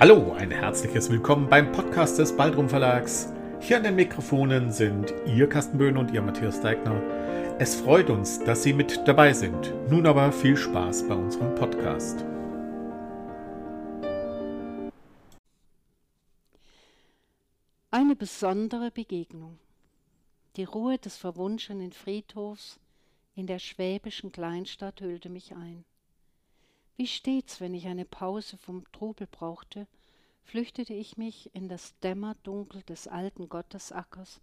Hallo, ein herzliches Willkommen beim Podcast des Baldrum Verlags. Hier an den Mikrofonen sind Ihr Carsten Böhn und Ihr Matthias Deigner. Es freut uns, dass Sie mit dabei sind. Nun aber viel Spaß bei unserem Podcast. Eine besondere Begegnung. Die Ruhe des verwunschenen Friedhofs in der schwäbischen Kleinstadt hüllte mich ein. Wie stets, wenn ich eine Pause vom Trubel brauchte, flüchtete ich mich in das Dämmerdunkel des alten Gottesackers,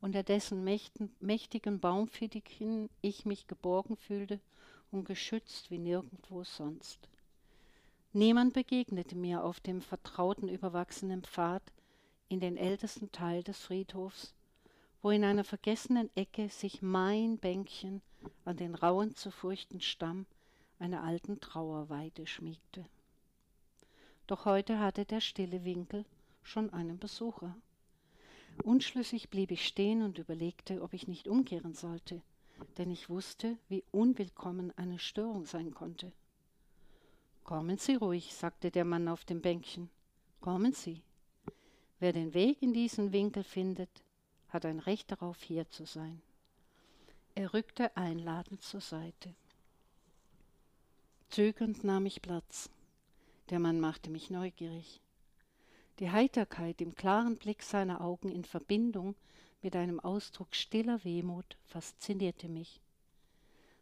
unter dessen mächtigen Baumfittichen ich mich geborgen fühlte und geschützt wie nirgendwo sonst. Niemand begegnete mir auf dem vertrauten überwachsenen Pfad in den ältesten Teil des Friedhofs, wo in einer vergessenen Ecke sich mein Bänkchen an den rauen, zu furchten Stamm einer alten Trauerweide schmiegte. Doch heute hatte der stille Winkel schon einen Besucher. Unschlüssig blieb ich stehen und überlegte, ob ich nicht umkehren sollte, denn ich wusste, wie unwillkommen eine Störung sein konnte. Kommen Sie ruhig, sagte der Mann auf dem Bänkchen. Kommen Sie. Wer den Weg in diesen Winkel findet, hat ein Recht darauf, hier zu sein. Er rückte einladend zur Seite. Zögernd nahm ich Platz. Der Mann machte mich neugierig. Die Heiterkeit im klaren Blick seiner Augen in Verbindung mit einem Ausdruck stiller Wehmut faszinierte mich.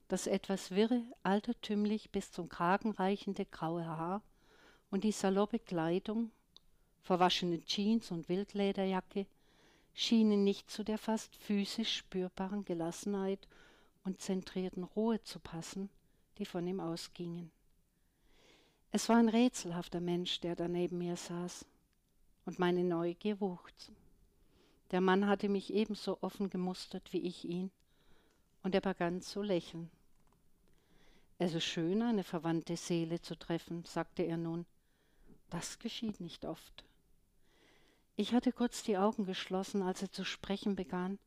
Das etwas wirre, altertümlich bis zum Kragen reichende graue Haar und die saloppe Kleidung, verwaschene Jeans und Wildlederjacke, schienen nicht zu der fast physisch spürbaren Gelassenheit und zentrierten Ruhe zu passen, die von ihm ausgingen. Es war ein rätselhafter Mensch, der da neben mir saß, und meine Neugier wuchs. Der Mann hatte mich ebenso offen gemustert wie ich ihn, und er begann zu lächeln. Es ist schön, eine verwandte Seele zu treffen, sagte er nun. Das geschieht nicht oft. Ich hatte kurz die Augen geschlossen, als er zu sprechen begann,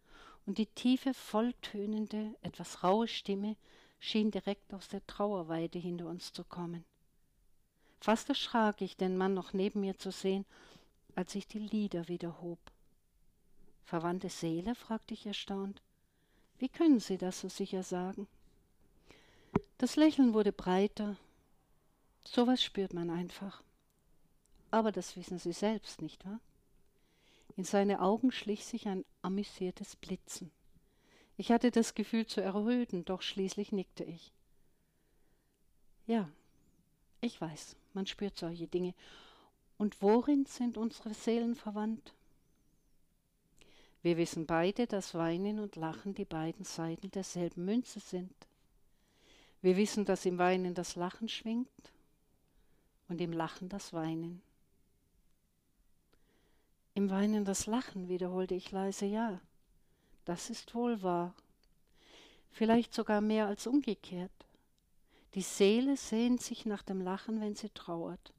und die tiefe, volltönende, etwas raue Stimme schien direkt aus der Trauerweide hinter uns zu kommen. Fast erschrak ich, den Mann noch neben mir zu sehen, als ich die Lieder wieder hob. Verwandte Seele? fragte ich erstaunt. Wie können Sie das so sicher sagen? Das Lächeln wurde breiter. Sowas spürt man einfach. Aber das wissen Sie selbst, nicht wahr? In seine Augen schlich sich ein amüsiertes Blitzen. Ich hatte das Gefühl zu erröten, doch schließlich nickte ich. Ja, ich weiß, man spürt solche Dinge. Und worin sind unsere Seelen verwandt? Wir wissen beide, dass Weinen und Lachen die beiden Seiten derselben Münze sind. Wir wissen, dass im Weinen das Lachen schwingt und im Lachen das Weinen. Im Weinen das Lachen, wiederholte ich leise, ja. Das ist wohl wahr. Vielleicht sogar mehr als umgekehrt. Die Seele sehnt sich nach dem Lachen, wenn sie trauert,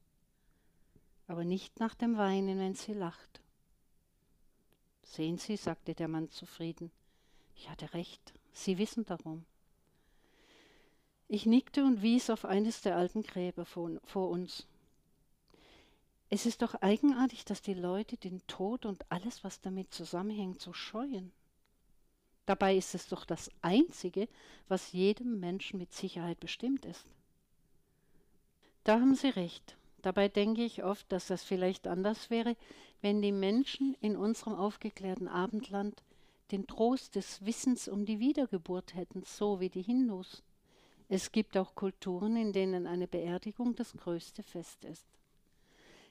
aber nicht nach dem Weinen, wenn sie lacht. Sehen Sie, sagte der Mann zufrieden, ich hatte recht, Sie wissen darum. Ich nickte und wies auf eines der alten Gräber vor, vor uns. Es ist doch eigenartig, dass die Leute den Tod und alles, was damit zusammenhängt, so scheuen. Dabei ist es doch das Einzige, was jedem Menschen mit Sicherheit bestimmt ist. Da haben Sie recht. Dabei denke ich oft, dass das vielleicht anders wäre, wenn die Menschen in unserem aufgeklärten Abendland den Trost des Wissens um die Wiedergeburt hätten, so wie die Hindus. Es gibt auch Kulturen, in denen eine Beerdigung das größte Fest ist.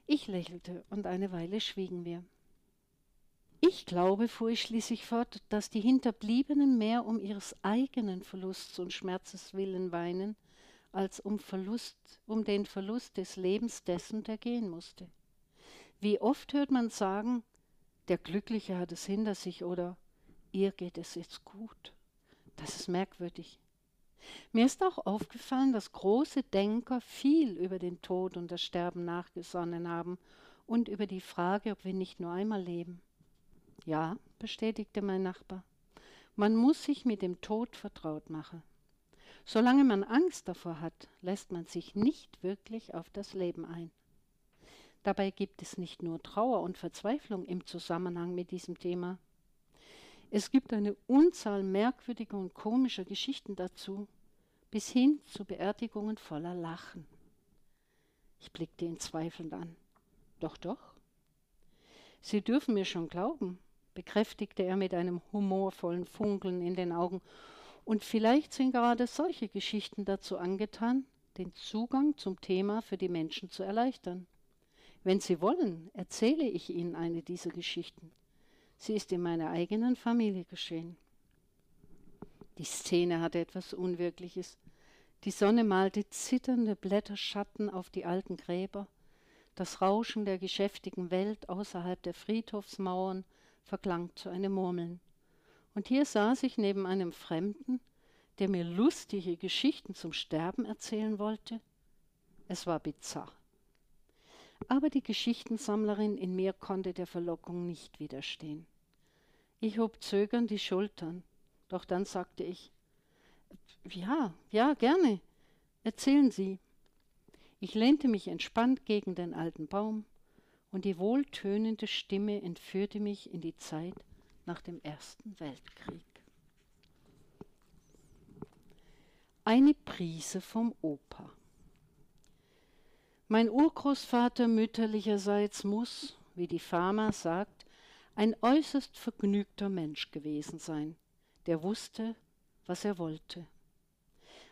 Ich lächelte und eine Weile schwiegen wir. Ich glaube, fuhr ich schließlich fort, dass die Hinterbliebenen mehr um ihres eigenen Verlusts und Schmerzes willen weinen, als um Verlust, um den Verlust des Lebens dessen, der gehen musste. Wie oft hört man sagen, der Glückliche hat es hinter sich oder ihr geht es jetzt gut. Das ist merkwürdig. Mir ist auch aufgefallen, dass große Denker viel über den Tod und das Sterben nachgesonnen haben und über die Frage, ob wir nicht nur einmal leben. Ja, bestätigte mein Nachbar. Man muss sich mit dem Tod vertraut machen. Solange man Angst davor hat, lässt man sich nicht wirklich auf das Leben ein. Dabei gibt es nicht nur Trauer und Verzweiflung im Zusammenhang mit diesem Thema. Es gibt eine Unzahl merkwürdiger und komischer Geschichten dazu, bis hin zu Beerdigungen voller Lachen. Ich blickte ihn zweifelnd an. Doch, doch. Sie dürfen mir schon glauben, bekräftigte er mit einem humorvollen Funkeln in den Augen. Und vielleicht sind gerade solche Geschichten dazu angetan, den Zugang zum Thema für die Menschen zu erleichtern. Wenn Sie wollen, erzähle ich Ihnen eine dieser Geschichten. Sie ist in meiner eigenen Familie geschehen. Die Szene hatte etwas Unwirkliches. Die Sonne malte zitternde Blätterschatten auf die alten Gräber. Das Rauschen der geschäftigen Welt außerhalb der Friedhofsmauern verklang zu einem Murmeln. Und hier saß ich neben einem Fremden, der mir lustige Geschichten zum Sterben erzählen wollte. Es war bizarr. Aber die Geschichtensammlerin in mir konnte der Verlockung nicht widerstehen. Ich hob zögernd die Schultern, doch dann sagte ich, ja, ja, gerne. Erzählen Sie. Ich lehnte mich entspannt gegen den alten Baum, und die wohltönende Stimme entführte mich in die Zeit nach dem Ersten Weltkrieg. Eine Prise vom Opa. Mein Urgroßvater mütterlicherseits muss, wie die Pharma sagt, ein äußerst vergnügter Mensch gewesen sein, der wusste, was er wollte.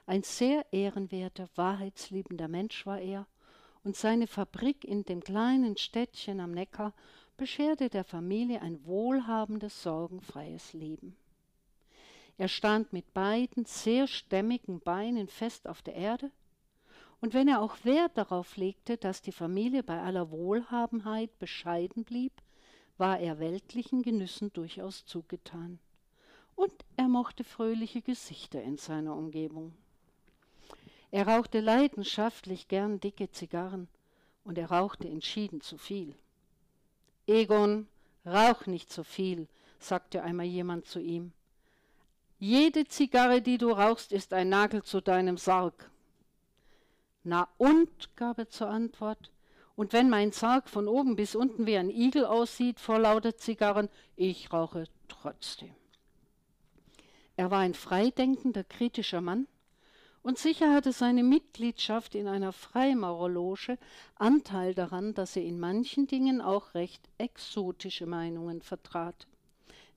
Ein sehr ehrenwerter, wahrheitsliebender Mensch war er, und seine Fabrik in dem kleinen Städtchen am Neckar bescherte der Familie ein wohlhabendes, sorgenfreies Leben. Er stand mit beiden sehr stämmigen Beinen fest auf der Erde, und wenn er auch Wert darauf legte, dass die Familie bei aller Wohlhabenheit bescheiden blieb, war er weltlichen Genüssen durchaus zugetan. Und er mochte fröhliche Gesichter in seiner Umgebung. Er rauchte leidenschaftlich gern dicke Zigarren, und er rauchte entschieden zu viel. Egon, rauch nicht so viel, sagte einmal jemand zu ihm. Jede Zigarre, die du rauchst, ist ein Nagel zu deinem Sarg. Na und, gab er zur Antwort, und wenn mein Sarg von oben bis unten wie ein Igel aussieht vor lauter Zigarren, ich rauche trotzdem. Er war ein freidenkender, kritischer Mann, und sicher hatte seine Mitgliedschaft in einer Freimaurerloge Anteil daran, dass er in manchen Dingen auch recht exotische Meinungen vertrat.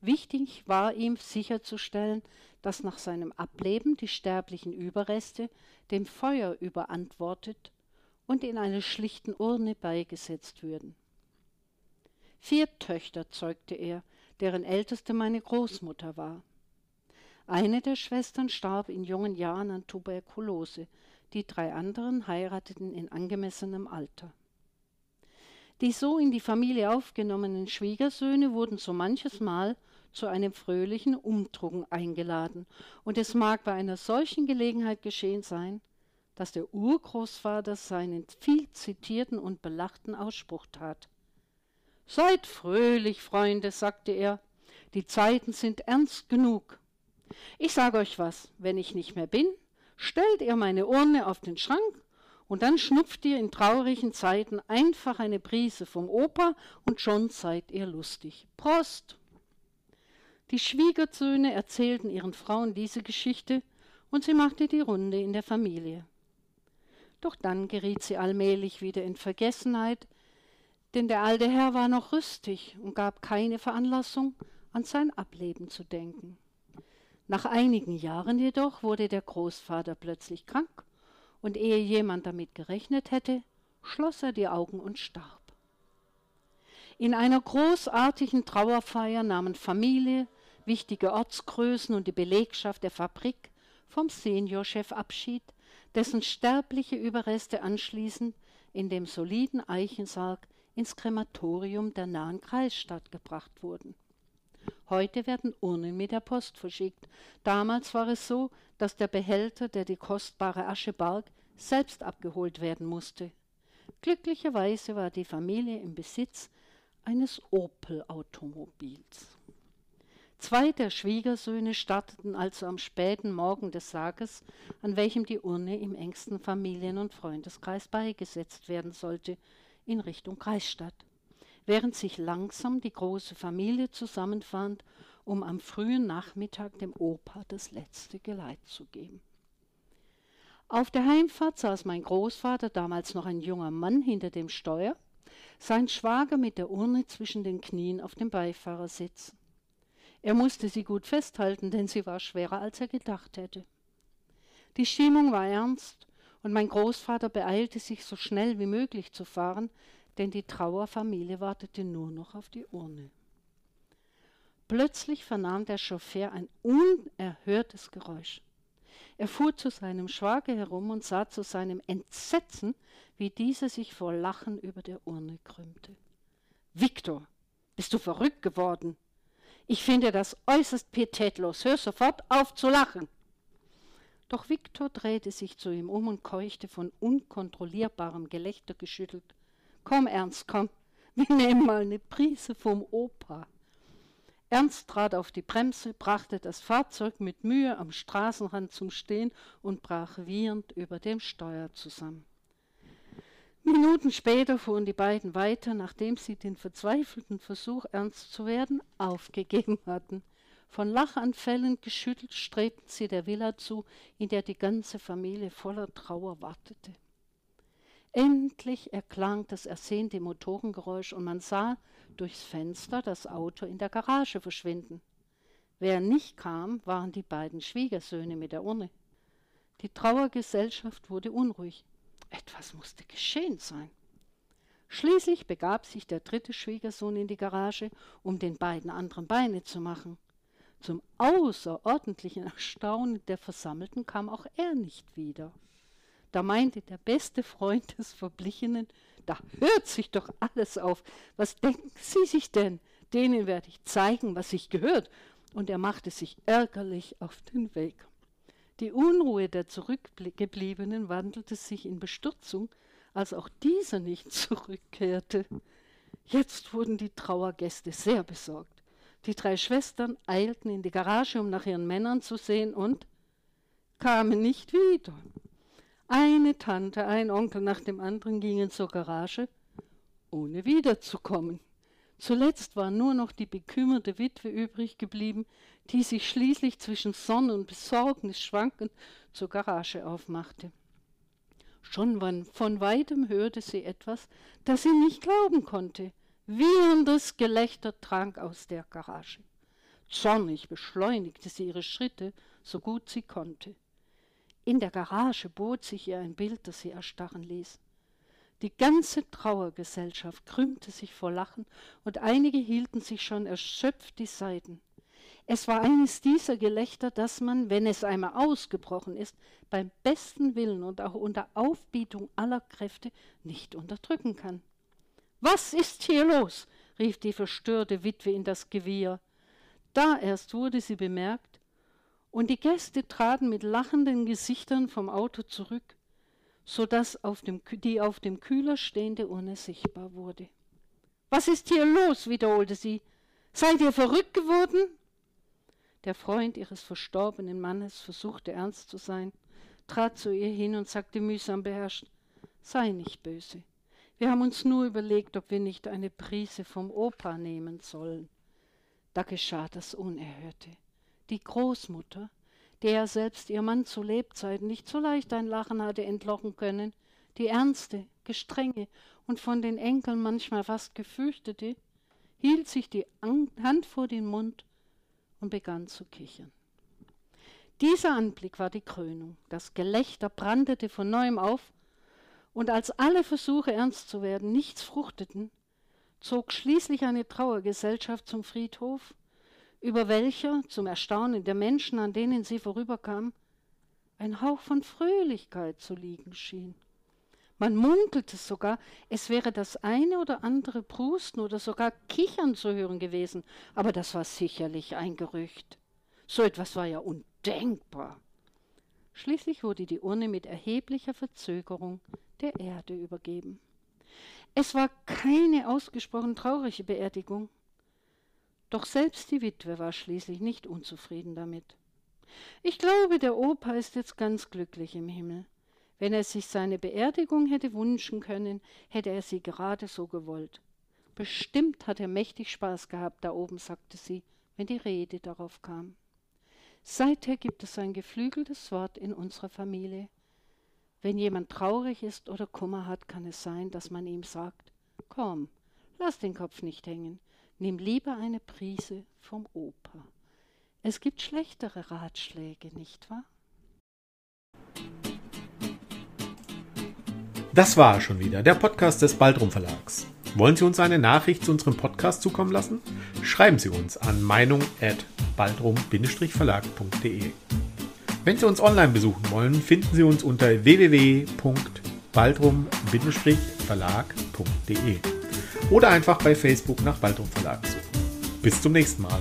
Wichtig war ihm sicherzustellen, dass nach seinem Ableben die sterblichen Überreste dem Feuer überantwortet und in einer schlichten Urne beigesetzt würden. Vier Töchter zeugte er, deren älteste meine Großmutter war. Eine der Schwestern starb in jungen Jahren an Tuberkulose, die drei anderen heirateten in angemessenem Alter. Die so in die Familie aufgenommenen Schwiegersöhne wurden so manches Mal zu einem fröhlichen Umdrucken eingeladen, und es mag bei einer solchen Gelegenheit geschehen sein, dass der Urgroßvater seinen viel zitierten und belachten Ausspruch tat. Seid fröhlich, Freunde, sagte er, die Zeiten sind ernst genug. Ich sage euch was, wenn ich nicht mehr bin, stellt ihr meine Urne auf den Schrank und dann schnupft ihr in traurigen Zeiten einfach eine Prise vom Opa und schon seid ihr lustig. Prost! Die Schwiegersöhne erzählten ihren Frauen diese Geschichte und sie machte die Runde in der Familie. Doch dann geriet sie allmählich wieder in Vergessenheit, denn der alte Herr war noch rüstig und gab keine Veranlassung, an sein Ableben zu denken. Nach einigen Jahren jedoch wurde der Großvater plötzlich krank und ehe jemand damit gerechnet hätte, schloss er die Augen und starb. In einer großartigen Trauerfeier nahmen Familie, wichtige Ortsgrößen und die Belegschaft der Fabrik vom Seniorchef Abschied, dessen sterbliche Überreste anschließend in dem soliden Eichensarg ins Krematorium der nahen Kreisstadt gebracht wurden. Heute werden Urnen mit der Post verschickt. Damals war es so, dass der Behälter, der die kostbare Asche barg, selbst abgeholt werden musste. Glücklicherweise war die Familie im Besitz eines Opel-Automobils. Zwei der Schwiegersöhne starteten also am späten Morgen des Sarges, an welchem die Urne im engsten Familien- und Freundeskreis beigesetzt werden sollte, in Richtung Kreisstadt, während sich langsam die große Familie zusammenfand, um am frühen Nachmittag dem Opa das letzte Geleit zu geben. Auf der Heimfahrt saß mein Großvater, damals noch ein junger Mann, hinter dem Steuer, sein Schwager mit der Urne zwischen den Knien auf dem Beifahrersitz. Er musste sie gut festhalten, denn sie war schwerer, als er gedacht hätte. Die Stimmung war ernst, und mein Großvater beeilte sich, so schnell wie möglich zu fahren, denn die Trauerfamilie wartete nur noch auf die Urne. Plötzlich vernahm der Chauffeur ein unerhörtes Geräusch. Er fuhr zu seinem Schwager herum und sah zu seinem Entsetzen, wie dieser sich vor Lachen über der Urne krümmte. Viktor, bist du verrückt geworden? Ich finde das äußerst pietätlos. Hör sofort auf zu lachen. Doch Viktor drehte sich zu ihm um und keuchte von unkontrollierbarem Gelächter geschüttelt. Komm, Ernst, komm, wir nehmen mal eine Prise vom Opa. Ernst trat auf die Bremse, brachte das Fahrzeug mit Mühe am Straßenrand zum Stehen und brach wiehernd über dem Steuer zusammen. Minuten später fuhren die beiden weiter, nachdem sie den verzweifelten Versuch, ernst zu werden, aufgegeben hatten. Von Lachanfällen geschüttelt strebten sie der Villa zu, in der die ganze Familie voller Trauer wartete. Endlich erklang das ersehnte Motorengeräusch und man sah durchs Fenster das Auto in der Garage verschwinden. Wer nicht kam, waren die beiden Schwiegersöhne mit der Urne. Die Trauergesellschaft wurde unruhig. Etwas musste geschehen sein. Schließlich begab sich der dritte Schwiegersohn in die Garage, um den beiden anderen Beine zu machen. Zum außerordentlichen Erstaunen der Versammelten kam auch er nicht wieder. Da meinte der beste Freund des Verblichenen, da hört sich doch alles auf. Was denken Sie sich denn? Denen werde ich zeigen, was sich gehört. Und er machte sich ärgerlich auf den Weg. Die Unruhe der Zurückgebliebenen wandelte sich in Bestürzung, als auch dieser nicht zurückkehrte. Jetzt wurden die Trauergäste sehr besorgt. Die drei Schwestern eilten in die Garage, um nach ihren Männern zu sehen und kamen nicht wieder. Eine Tante, ein Onkel nach dem anderen gingen zur Garage, ohne wiederzukommen. Zuletzt war nur noch die bekümmerte Witwe übrig geblieben, die sich schließlich zwischen Sonne und Besorgnis schwankend zur Garage aufmachte. Schon von weitem hörte sie etwas, das sie nicht glauben konnte. Wiehendes Gelächter drang aus der Garage. Zornig beschleunigte sie ihre Schritte, so gut sie konnte. In der Garage bot sich ihr ein Bild, das sie erstarren ließ. Die ganze Trauergesellschaft krümmte sich vor Lachen und einige hielten sich schon erschöpft die Seiten. Es war eines dieser Gelächter, das man, wenn es einmal ausgebrochen ist, beim besten Willen und auch unter Aufbietung aller Kräfte nicht unterdrücken kann. Was ist hier los? rief die verstörte Witwe in das Gewirr. Da erst wurde sie bemerkt, und die Gäste traten mit lachenden Gesichtern vom Auto zurück, so dass die auf dem Kühler stehende Urne sichtbar wurde. Was ist hier los? wiederholte sie. Seid ihr verrückt geworden? Der Freund ihres verstorbenen Mannes versuchte ernst zu sein, trat zu ihr hin und sagte mühsam beherrscht Sei nicht böse. Wir haben uns nur überlegt, ob wir nicht eine Prise vom Opa nehmen sollen. Da geschah das Unerhörte die Großmutter, der selbst ihr Mann zu Lebzeiten nicht so leicht ein Lachen hatte entlocken können, die ernste, gestrenge und von den Enkeln manchmal fast gefürchtete, hielt sich die Hand vor den Mund und begann zu kichern. Dieser Anblick war die Krönung. Das Gelächter brandete von neuem auf, und als alle Versuche ernst zu werden nichts fruchteten, zog schließlich eine Trauergesellschaft zum Friedhof über welcher, zum Erstaunen der Menschen, an denen sie vorüberkam, ein Hauch von Fröhlichkeit zu liegen schien. Man munkelte sogar, es wäre das eine oder andere Prusten oder sogar Kichern zu hören gewesen, aber das war sicherlich ein Gerücht. So etwas war ja undenkbar. Schließlich wurde die Urne mit erheblicher Verzögerung der Erde übergeben. Es war keine ausgesprochen traurige Beerdigung. Doch selbst die Witwe war schließlich nicht unzufrieden damit. Ich glaube, der Opa ist jetzt ganz glücklich im Himmel. Wenn er sich seine Beerdigung hätte wünschen können, hätte er sie gerade so gewollt. Bestimmt hat er mächtig Spaß gehabt da oben, sagte sie, wenn die Rede darauf kam. Seither gibt es ein geflügeltes Wort in unserer Familie. Wenn jemand traurig ist oder Kummer hat, kann es sein, dass man ihm sagt, komm, lass den Kopf nicht hängen, nimm lieber eine Prise vom Opa. Es gibt schlechtere Ratschläge, nicht wahr? Das war schon wieder der Podcast des Baldrum Verlags. Wollen Sie uns eine Nachricht zu unserem Podcast zukommen lassen? Schreiben Sie uns an meinung@baldrum-verlag.de. Wenn Sie uns online besuchen wollen, finden Sie uns unter www.baldrum-verlag.de oder einfach bei Facebook nach Baldrum Verlag suchen. Bis zum nächsten Mal.